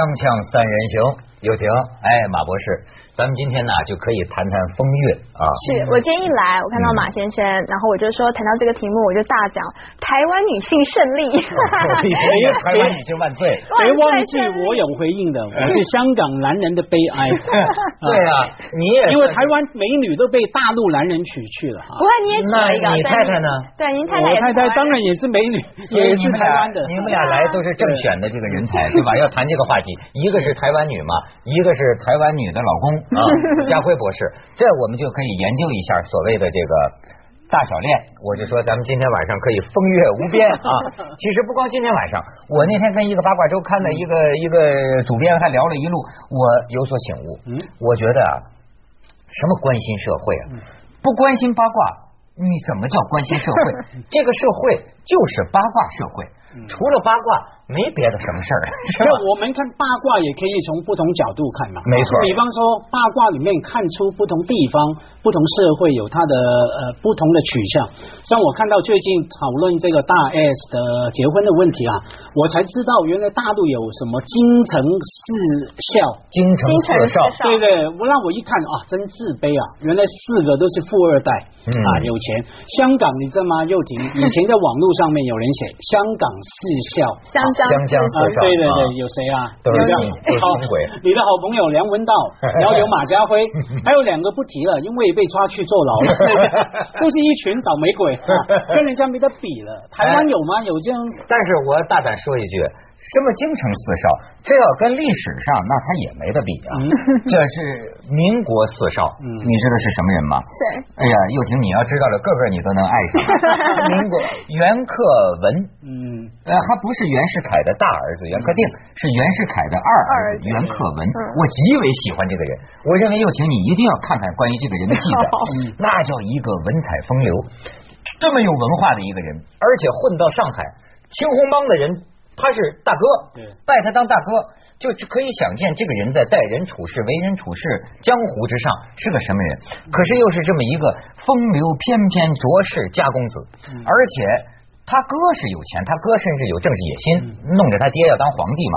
锵锵三人行。有婷，哎，马博士，咱们今天呢就可以谈谈风月啊。是我今天一来，我看到马先生，然后我就说谈到这个题目，我就大讲台湾女性胜利。台湾女性万岁！别忘记我有回应的，我是香港男人的悲哀。对啊，你也因为台湾美女都被大陆男人娶去了。不过你也娶了一个，你太太呢？对，您太太。我太太当然也是美女，也是台湾的。你们俩来都是正选的这个人才，对吧？要谈这个话题，一个是台湾女嘛。一个是台湾女的老公啊，家辉博士，这我们就可以研究一下所谓的这个大小恋。我就说咱们今天晚上可以风月无边啊。其实不光今天晚上，我那天跟一个八卦周刊的一个一个主编还聊了一路，我有所醒悟。嗯，我觉得啊，什么关心社会啊，不关心八卦，你怎么叫关心社会？这个社会就是八卦社会，除了八卦。没别的什么事儿，就我们看八卦也可以从不同角度看嘛。没错，比方说八卦里面看出不同地方、不同社会有它的呃不同的取向。像我看到最近讨论这个大 S 的结婚的问题啊，我才知道原来大陆有什么京城四孝，京城四少，对对，我让我一看啊，真自卑啊！原来四个都是富二代啊，有钱。香港你知道吗？又停，以前在网络上面有人写香港四孝，香。香江四少，对对对，有谁啊？都是这样，好鬼。你的好朋友梁文道，然后有马家辉，还有两个不提了，因为被抓去坐牢了，都是一群倒霉鬼，跟人家没得比了。台湾有吗？有这样？但是我大胆说一句。什么京城四少？这要跟历史上，那他也没得比啊。这是民国四少，你知道是什么人吗？谁。哎呀，又婷，你要知道了，个个你都能爱上。民国袁克文，嗯，呃，还不是袁世凯的大儿子袁克定，是袁世凯的二儿子袁克文。我极为喜欢这个人，我认为又请你一定要看看关于这个人的记载，那叫一个文采风流，这么有文化的一个人，而且混到上海青红帮的人。他是大哥，拜他当大哥，就可以想见这个人在待人处事、为人处事、江湖之上是个什么人。可是又是这么一个风流翩翩卓氏家公子，而且他哥是有钱，他哥甚至有政治野心，弄着他爹要当皇帝嘛。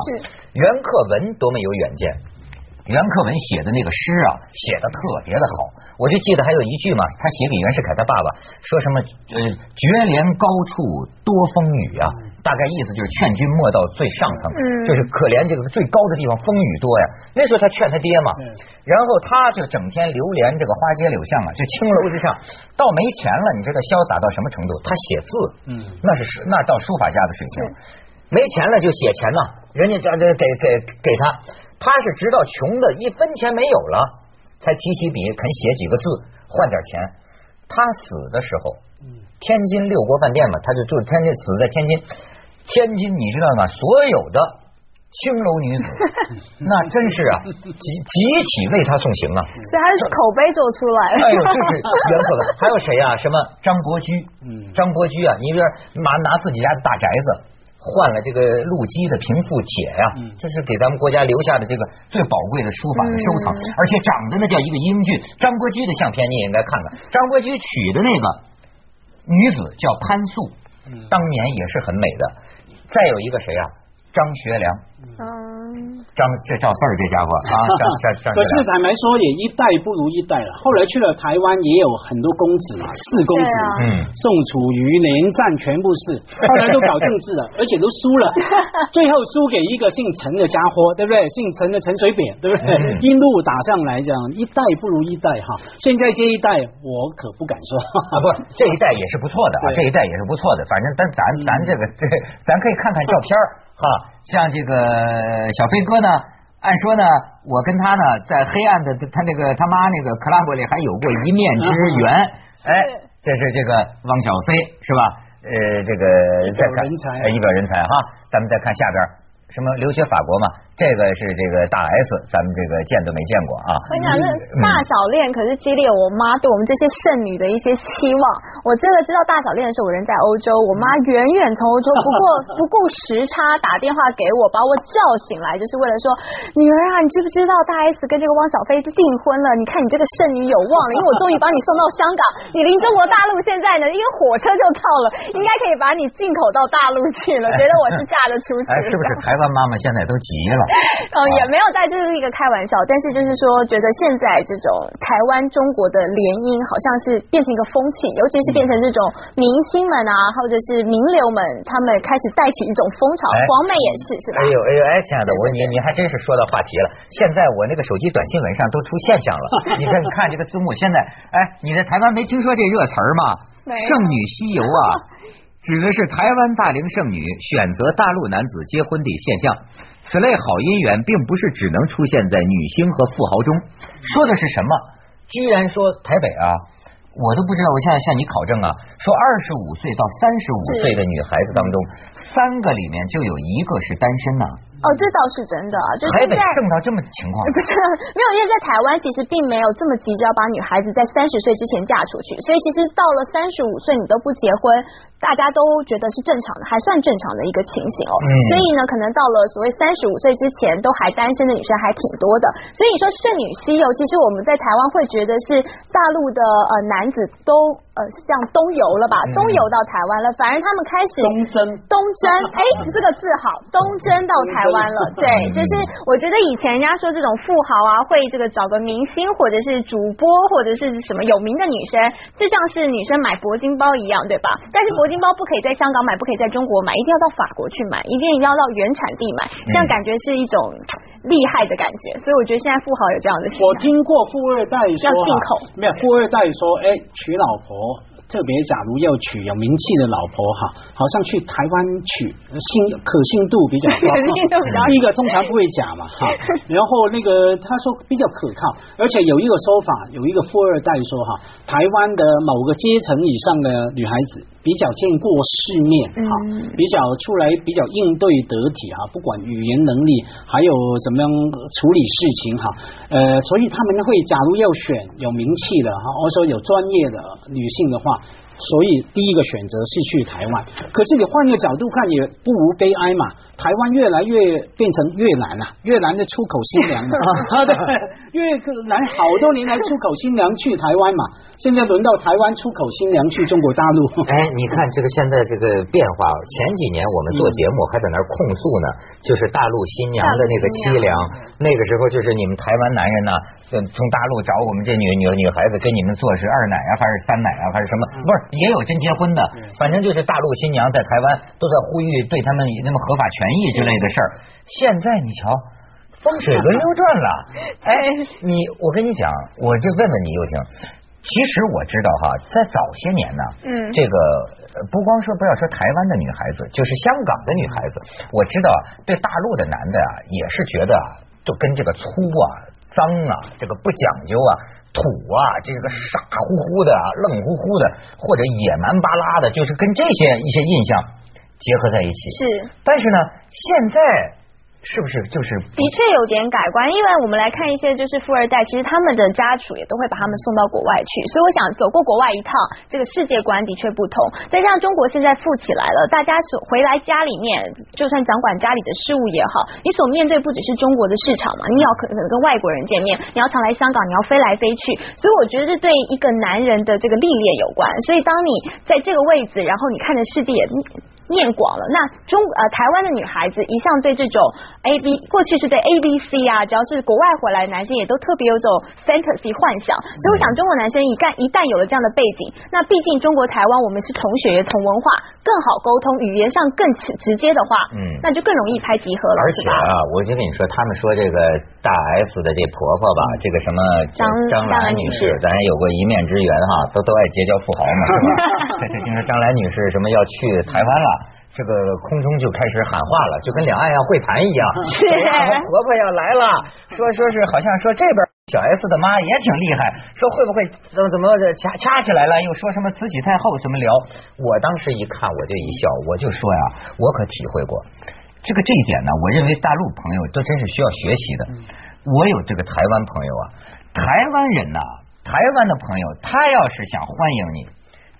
袁克文多么有远见，袁克文写的那个诗啊，写的特别的好。我就记得还有一句嘛，他写给袁世凯他爸爸，说什么呃绝怜高处多风雨啊。大概意思就是劝君莫到最上层，就是可怜这个最高的地方风雨多呀。那时候他劝他爹嘛，然后他就整天流连这个花街柳巷啊，就青楼之上。到没钱了，你知道潇洒到什么程度？他写字，嗯，那是那到书法家的水平。没钱了就写钱呐，人家叫这给给给他，他是直到穷的一分钱没有了，才提起笔肯写几个字换点钱。他死的时候，天津六国饭店嘛，他就住天津，死在天津。天津，你知道吗？所有的青楼女子，那真是啊，集集体为他送行啊！所以他是口碑做出来哎呦，这是袁克文。还有谁啊？什么张伯驹？嗯，张伯驹啊，你比如拿拿自己家的大宅子换了这个陆机的平复帖呀，这是给咱们国家留下的这个最宝贵的书法的收藏，而且长得那叫一个英俊。张伯驹的相片你也应该看看，张伯驹娶的那个女子叫潘素，当年也是很美的。再有一个谁啊？张学良。张这赵四儿这家伙啊，张 张张。可是坦白说，也一代不如一代了。后来去了台湾，也有很多公子嘛，四公子，嗯，宋楚瑜、连战全部是，后来都搞政治了，而且都输了，最后输给一个姓陈的家伙，对不对？姓陈的陈水扁，对不对？一路打上来，这样一代不如一代哈。现在这一代，我可不敢说啊，不，这一代也是不错的啊，这一代也是不错的。反正但咱咱这个这，咱可以看看照片哈。像这个小飞哥呢，按说呢，我跟他呢，在黑暗的他那个他妈那个 club 里还有过一面之缘。哎，这是这个汪小菲是吧？呃，这个再看一表人才哈，咱们再看下边。什么留学法国嘛？这个是这个大 S，咱们这个见都没见过啊！我讲这大小恋可是激励我妈对我们这些剩女的一些期望。我真的知道大小恋的时候，我人在欧洲，我妈远远从欧洲不过不顾时差打电话给我，把我叫醒来，就是为了说女儿啊，你知不知道大 S 跟这个汪小菲订婚了？你看你这个剩女有望了，因为我终于把你送到香港，你离中国大陆现在呢，一个火车就到了，应该可以把你进口到大陆去了。觉得我是嫁得出去，是不是台湾？湾妈妈现在都急了。哦，也没有在，这是一个开玩笑。但是就是说，觉得现在这种台湾中国的联姻，好像是变成一个风气，尤其是变成这种明星们啊，或者是名流们，他们开始带起一种风潮。黄妹也是，是吧？哎呦哎呦哎，亲爱的，我你你还真是说到话题了。现在我那个手机短新闻上都出现象了，你看你看这个字幕，现在哎，你在台湾没听说这热词吗？圣女西游啊。指的是台湾大龄剩女选择大陆男子结婚的现象。此类好姻缘并不是只能出现在女星和富豪中。说的是什么？居然说台北啊，我都不知道。我现在向你考证啊，说二十五岁到三十五岁的女孩子当中，三个里面就有一个是单身呢。哦，这倒是真的，就是台北剩到这么情况，不是没有，因为在台湾其实并没有这么急着要把女孩子在三十岁之前嫁出去，所以其实到了三十五岁你都不结婚，大家都觉得是正常的，还算正常的一个情形哦。所以呢，可能到了所谓三十五岁之前都还单身的女生还挺多的。所以你说剩女西游，其实我们在台湾会觉得是大陆的呃男子都。呃，像东游了吧？东游到台湾了，反而他们开始东征，东征，哎，这个字好，东征到台湾了。对，就是我觉得以前人家说这种富豪啊，会这个找个明星或者是主播或者是什么有名的女生，就像是女生买铂金包一样，对吧？但是铂金包不可以在香港买，不可以在中国买，一定要到法国去买，一定要到原产地买，这样感觉是一种厉害的感觉。所以我觉得现在富豪有这样的。我听过富二代说，要进口，没有富二代说，哎，娶老婆。特别，假如要娶有名气的老婆哈，好像去台湾娶，信可信度比较高。第一个通常不会假嘛哈，然后那个他说比较可靠，而且有一个说法，有一个富二代说哈，台湾的某个阶层以上的女孩子比较见过世面哈，比较出来比较应对得体哈，不管语言能力还有怎么样处理事情哈，呃，所以他们会假如要选有名气的哈，或者说有专业的女性的话。所以第一个选择是去台湾，可是你换一个角度看，也不无悲哀嘛。台湾越来越变成越南了，越南的出口新娘了，对，越南好多年来出口新娘去台湾嘛，现在轮到台湾出口新娘去中国大陆。哎，你看这个现在这个变化，前几年我们做节目还在那儿控诉呢，就是大陆新娘的那个凄凉，那个时候就是你们台湾男人呢，从大陆找我们这女女女孩子跟你们做是二奶啊，还是三奶啊，还是什么？不是，也有真结婚的，反正就是大陆新娘在台湾都在呼吁对他们那么合法权。权益之类的事儿，现在你瞧，风水轮流转了。哎，你我跟你讲，我就问问你又听。其实我知道哈，在早些年呢，嗯，这个不光说不要说台湾的女孩子，就是香港的女孩子，我知道对大陆的男的啊，也是觉得啊，就跟这个粗啊、脏啊、这个不讲究啊、土啊、这个傻乎乎的、愣乎乎的，或者野蛮巴拉的，就是跟这些一些印象。结合在一起是，但是呢，现在。是不是就是的确有点改观？因为我们来看一些就是富二代，其实他们的家属也都会把他们送到国外去。所以我想走过国外一趟，这个世界观的确不同。再加上中国现在富起来了，大家所回来家里面，就算掌管家里的事务也好，你所面对不只是中国的市场嘛，你要可能跟外国人见面，你要常来香港，你要飞来飞去。所以我觉得这对一个男人的这个历练有关。所以当你在这个位置，然后你看着世界也面广了，那中呃台湾的女孩子一向对这种。A B 过去是对 A B C 啊，只要是国外回来的男生，也都特别有种 fantasy 幻想。所以我想，中国男生一旦一旦有了这样的背景，那毕竟中国台湾我们是同血同文化，更好沟通，语言上更直直接的话，嗯，那就更容易拍集合了。而且啊，我就跟你说，他们说这个大 S 的这婆婆吧，这个什么张张兰女士，咱也有过一面之缘哈，都都爱结交富豪嘛，是吧？这听说张兰女士什么要去台湾了。这个空中就开始喊话了，就跟两岸要会谈一样。是，婆婆要来了，说说是好像说这边小 S 的妈也挺厉害，说会不会怎么怎么掐掐起来了，又说什么慈禧太后怎么聊？我当时一看我就一笑，我就说呀，我可体会过这个这一点呢。我认为大陆朋友都真是需要学习的。我有这个台湾朋友啊，台湾人呐，台湾的朋友，他要是想欢迎你，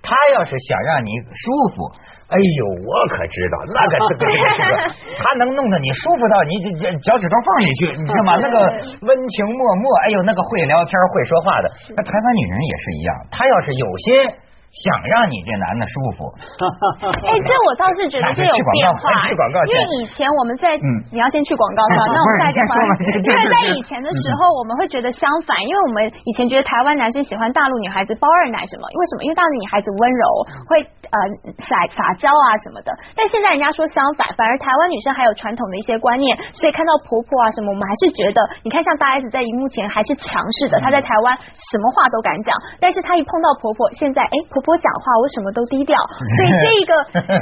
他要是想让你舒服。哎呦，我可知道，那个这个这个这个，他能弄得你舒服到你脚脚趾头缝里去，你知道吗？那个温情脉脉，哎呦，那个会聊天会说话的，那台湾女人也是一样，她要是有些想让你这男的舒服，哎，这我倒是觉得这有变化，因为以前我们在，你要先去广告是吧？那我们再说嘛，因为在以前的时候，我们会觉得相反，因为我们以前觉得台湾男生喜欢大陆女孩子包二奶什么？为什么？因为大陆女孩子温柔，会呃撒撒娇啊什么的。但现在人家说相反，反而台湾女生还有传统的一些观念，所以看到婆婆啊什么，我们还是觉得，你看像大 S 在荧幕前还是强势的，她在台湾什么话都敢讲，但是她一碰到婆婆，现在哎婆。婆讲话，我什么都低调，所以这个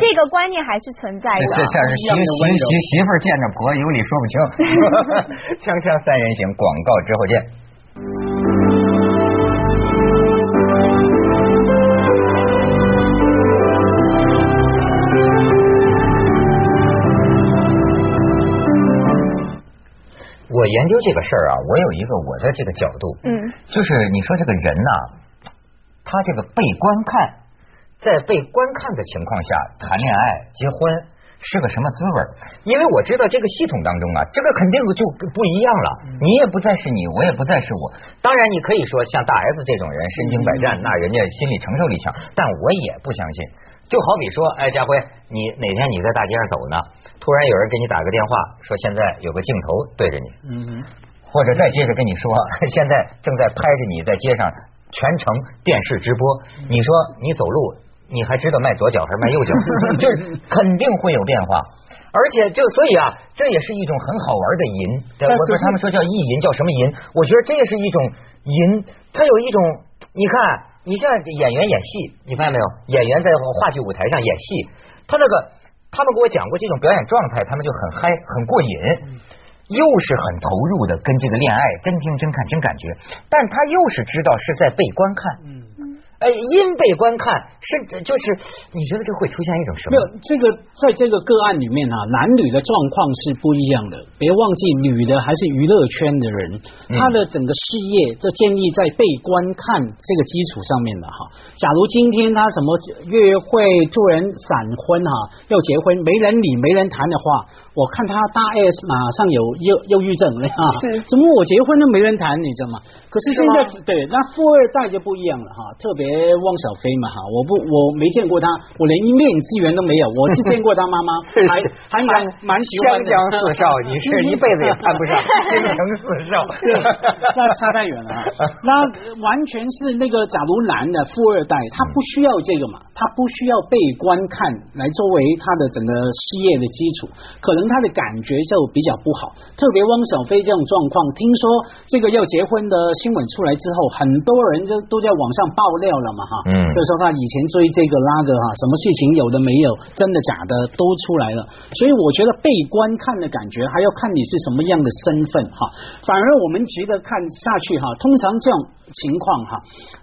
这个观念还是存在的。这像是媳媳媳媳妇见着婆有理说不清。锵锵三人行，广告之后见。我研究这个事儿啊，我有一个我的这个角度，嗯，就是你说这个人呐。他这个被观看，在被观看的情况下谈恋爱、结婚是个什么滋味？因为我知道这个系统当中啊，这个肯定就不一样了。你也不再是你，我也不再是我。当然，你可以说像大 S 这种人身经百战，那人家心理承受力强。但我也不相信。就好比说，哎，家辉，你哪天你在大街上走呢，突然有人给你打个电话，说现在有个镜头对着你，嗯，或者再接着跟你说，现在正在拍着你在街上。全程电视直播，你说你走路，你还知道迈左脚还是迈右脚？这 肯定会有变化，而且就所以啊，这也是一种很好玩的淫。我说他们说叫意淫，叫什么淫？我觉得这也是一种淫，它有一种，你看，你像演员演戏，你发现没有？演员在话剧舞台上演戏，他那个，他们给我讲过这种表演状态，他们就很嗨，很过瘾。又是很投入的，跟这个恋爱真听真看真感觉，但他又是知道是在被观看。嗯哎，因被观看，甚至就是你觉得这会出现一种什么？没有，这个在这个个案里面啊，男女的状况是不一样的。别忘记，女的还是娱乐圈的人，她的整个事业，这建立在被观看这个基础上面的哈。假如今天她什么约会突然闪婚哈，要结婚没人理没人谈的话，我看他大 S 马上有忧忧郁症了哈。是，怎么我结婚都没人谈，你知道吗？可是现在对那富二代就不一样了哈，特别。汪小菲嘛哈，我不我没见过他，我连一面之缘都没有。我是见过他妈妈，还还蛮蛮喜欢四少，你是 一辈子也攀不上 京城四少，那差太远了。那完全是那个，假如男的富二代，他不需要这个嘛，他不需要被观看来作为他的整个事业的基础，可能他的感觉就比较不好。特别汪小菲这种状况，听说这个要结婚的新闻出来之后，很多人就都在网上爆料。了嘛哈，嗯，就说他以前追这个那个哈，什么事情有的没有，真的假的都出来了。所以我觉得被观看的感觉，还要看你是什么样的身份哈。反而我们值得看下去哈。通常这种情况哈，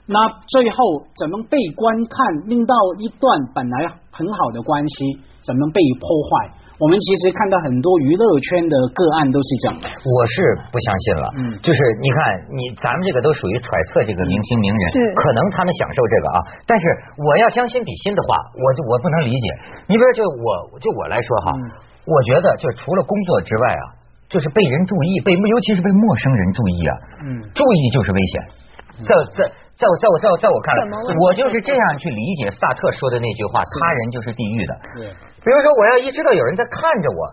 那最后怎么被观看，令到一段本来很好的关系，怎么被破坏？我们其实看到很多娱乐圈的个案都是这样的，我是不相信了。嗯，就是你看，你咱们这个都属于揣测这个明星名人，是可能他们享受这个啊。但是我要将心比心的话，我就我不能理解。你比如就我就我来说哈，我觉得就除了工作之外啊，就是被人注意，被尤其是被陌生人注意啊，嗯，注意就是危险。在在在我在我在我在我看来，我就是这样去理解萨特说的那句话：他人就是地狱的。对。比如说，我要一知道有人在看着我，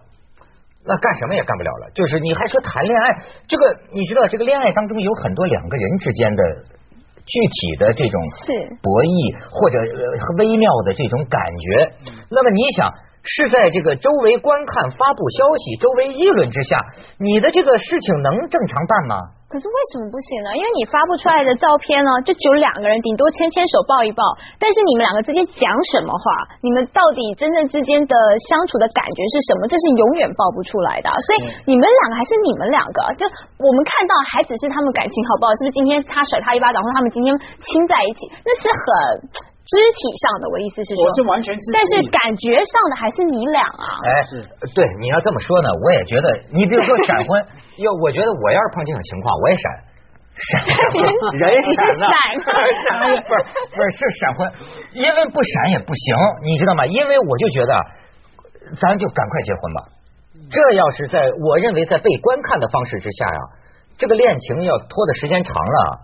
那干什么也干不了了。就是你还说谈恋爱，这个你知道，这个恋爱当中有很多两个人之间的具体的这种博弈或者微妙的这种感觉。那么你想，是在这个周围观看、发布消息、周围议论之下，你的这个事情能正常办吗？可是为什么不行呢？因为你发布出来的照片呢，就只有两个人，顶多牵牵手、抱一抱。但是你们两个之间讲什么话？你们到底真正之间的相处的感觉是什么？这是永远爆不出来的。所以你们两个还是你们两个，就我们看到还只是他们感情好不好？是不是今天他甩他一巴掌，或他们今天亲在一起？那是很肢体上的。我意思是说，我是完全，但是感觉上的还是你俩啊。哎，是对，你要这么说呢，我也觉得，你比如说闪婚。哟，我觉得我要是碰这种情况，我也闪 闪，人闪了？闪不是不是是闪婚，因为不闪也不行，你知道吗？因为我就觉得，咱就赶快结婚吧。这要是在我认为在被观看的方式之下呀，这个恋情要拖的时间长了，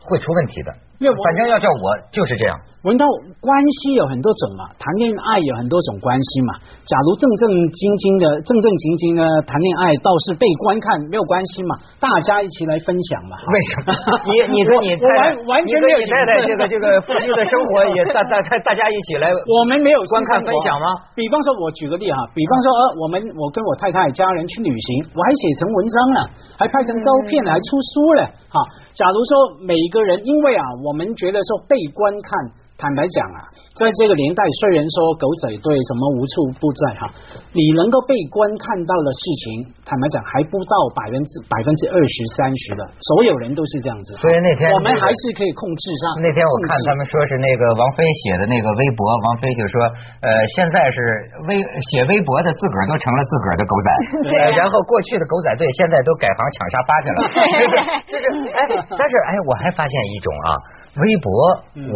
会出问题的。反正要叫我就是这样。文涛，关系有很多种嘛，谈恋爱有很多种关系嘛。假如正正经经的、正正经经的谈恋爱，倒是被观看没有关系嘛，大家一起来分享嘛。为什么？你你跟你完完全没有太太这个这个 夫妻的生活也大大大大家一起来，我们没有观看分享吗？比方说，我举个例哈，比方说呃，我们我跟我太太家人去旅行，我还写成文章了，还拍成照片，还出书了哈。假如说每一个人，因为啊，我们觉得说被观看。坦白讲啊，在这个年代，虽然说狗仔队什么无处不在哈，你能够被观看到的事情，坦白讲还不到百分之百分之二十三十的，所有人都是这样子。所以那天我们还是可以控制上。那天我看他们说是那个王菲写的那个微博，王菲就说，呃，现在是微写微博的自个儿都成了自个儿的狗仔，然后过去的狗仔队现在都改行抢沙发去了，就是就是哎，但是哎，我还发现一种啊。微博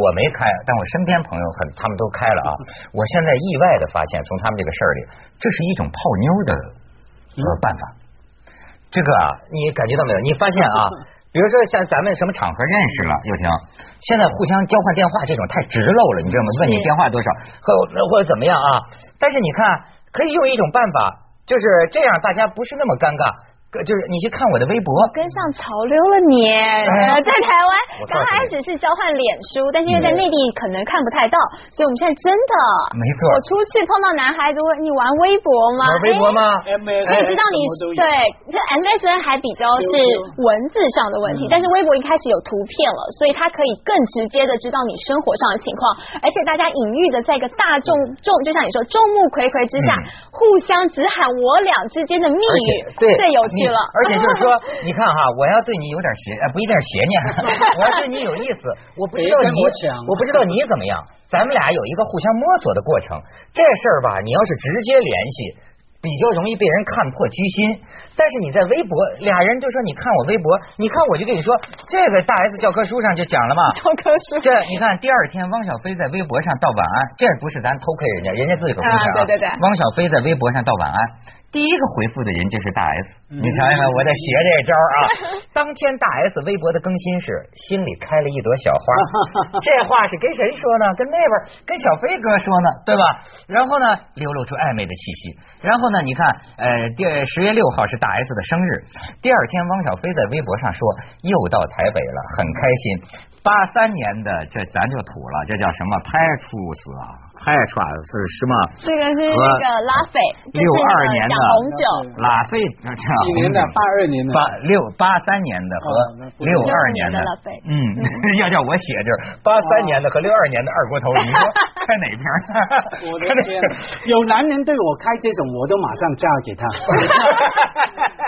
我没开，但我身边朋友很，他们都开了啊。我现在意外的发现，从他们这个事儿里，这是一种泡妞的呃办法。这个啊，你感觉到没有？你发现啊，比如说像咱们什么场合认识了，又行，现在互相交换电话这种太直漏了，你知道吗？问你电话多少，或或者怎么样啊？但是你看，可以用一种办法，就是这样，大家不是那么尴尬。就是你去看我的微博，跟上潮流了你。在台湾刚开始是交换脸书，但是因为在内地可能看不太到，所以我们现在真的没错。我出去碰到男孩子问你玩微博吗？玩微博吗？所以知道你对这 MSN 还比较是文字上的问题，但是微博一开始有图片了，所以它可以更直接的知道你生活上的情况，而且大家隐喻的在一个大众众，就像你说众目睽睽之下，互相只喊我俩之间的密语，对，最有趣。而且就是说，你看哈，我要对你有点邪，不一定是邪念，我要对你有意思，我不知道你，我不知道你怎么样，咱们俩有一个互相摸索的过程。这事儿吧，你要是直接联系。比较容易被人看破居心，但是你在微博，俩人就说你看我微博，你看我就跟你说，这个大 S 教科书上就讲了嘛。教科书。这你看，第二天汪小菲在微博上道晚安，这不是咱偷窥人家，人家自己个不是啊。对对对。汪小菲在微博上道晚安，第一个回复的人就是大 S。你瞧瞧，我在学这招啊。当天大 S 微博的更新是心里开了一朵小花，这话是跟谁说呢？跟那边跟小飞哥说呢，对吧？然后呢，流露出暧昧的气息，然后呢。你看，呃，第十月六号是大 S 的生日，第二天汪小菲在微博上说又到台北了，很开心。八三年的这咱就土了，这叫什么？派出所啊？派出所是什么？这个是那个拉菲，六二年的红酒，拉菲几年的？八二年的，八六八三年的和六二年的。嗯，要叫我写就是八三年的和六二年的二锅头，你说 开哪边？我的天，有男人对我开这种，我都马上嫁给他。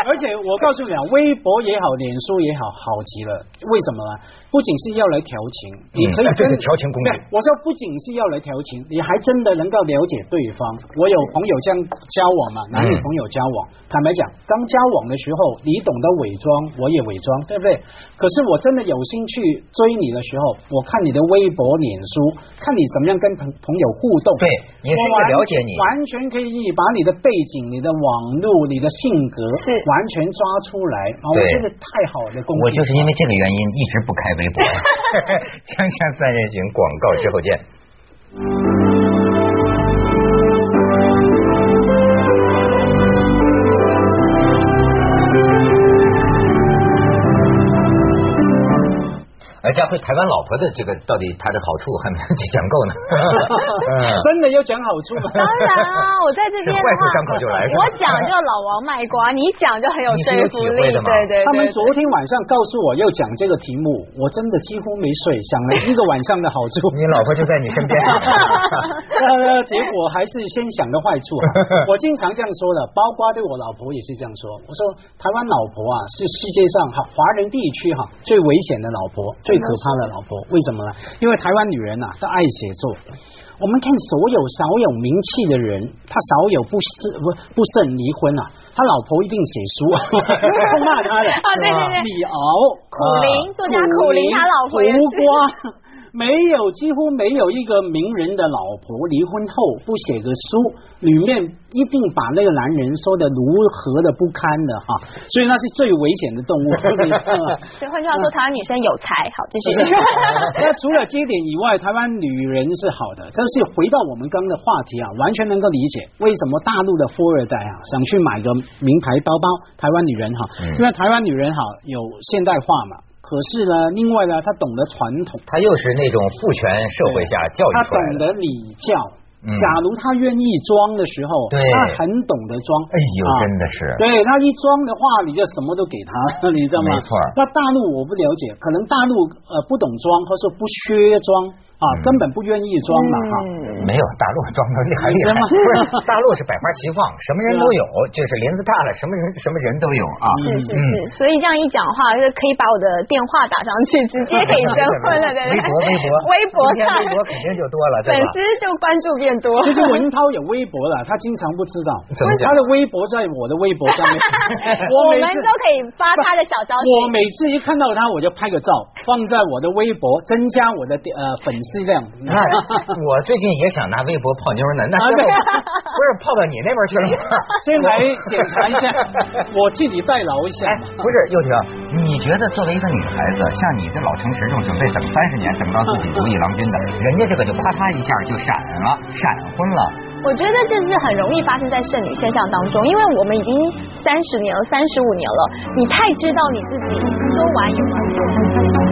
而且我告诉你啊，微博也好，脸书也好，好极了。为什么呢？不仅是要来调情，你可以跟调情工具。我说不仅是要来调情，你还真的能够了解对方。我有朋友这样交往嘛，男女朋友交往，坦白讲，刚交往的时候，你懂得伪装，我也伪装，对不对？可是我真的有心去追你的时候，我看你的微博、脸书，看你怎么样跟朋朋友互动，对，也是了解你，完全可以把你的背景、你的网络、你的性格是完全抓出来啊。我觉得太好的，工我就是因为这个原因一直不开。微博，锵锵三人行，广告之后见。佳慧，台湾老婆的这个到底它的好处还没有讲够呢。真的要讲好处吗？当然啊，我在这边的话，我讲就老王卖瓜，你讲就很有说服力。对对。他们昨天晚上告诉我要讲这个题目，我真的几乎没睡，想了一个晚上的好处。你老婆就在你身边。呃，结果还是先想个坏处。我经常这样说的，包括对我老婆也是这样说。我说台湾老婆啊，是世界上哈华人地区哈最危险的老婆，最。可怕的老婆，为什么呢？因为台湾女人呐，都爱写作。我们看所有少有名气的人，他少有不是不不慎离婚啊，他老婆一定写书，骂他的啊，对对对，李敖、苦林作家苦林，他老婆胡瓜。没有，几乎没有一个名人的老婆离婚后不写个书。里面一定把那个男人说的如何的不堪的哈，所以那是最危险的动物。所以换句话说，台湾女生有才，好继续。那除了这一点以外，台湾女人是好的，但是回到我们刚的话题啊，完全能够理解为什么大陆的富二代啊想去买个名牌包包，台湾女人哈，因为台湾女人好有现代化嘛。可是呢，另外呢，他懂得传统，他又是那种父权社会下教育出来的，她懂得礼教。假如他愿意装的时候，他很懂得装。哎呦，真的是。对他一装的话，你就什么都给他，你知道吗？没错。那大陆我不了解，可能大陆呃不懂装，或者说不缺装。啊，根本不愿意装了哈，没有大陆装的厉害厉害，不是大陆是百花齐放，什么人都有，就是林子大了，什么人什么人都有啊。是是是，所以这样一讲话，就可以把我的电话打上去，直接可以征婚了，对不对？微博微博。微博。上微博肯定就多了，粉丝就关注变多。其实文涛有微博了，他经常不知道，怎么他的微博在我的微博上面，我们都可以发他的小消息。我每次一看到他，我就拍个照放在我的微博，增加我的呃粉丝量。那 我最近也想拿微博泡妞呢，那 不是泡到你那边去了吗？先来检查一下，我替你代劳一下。不是，又婷，你觉得作为一个女孩子，像你这老成持这种准备等三十年等到自己如意郎君的，人家这个就咔嚓一下就闪了，闪婚了。我觉得这是很容易发生在剩女现象当中，因为我们已经三十年了，三十五年了，你太知道你自己说完有完。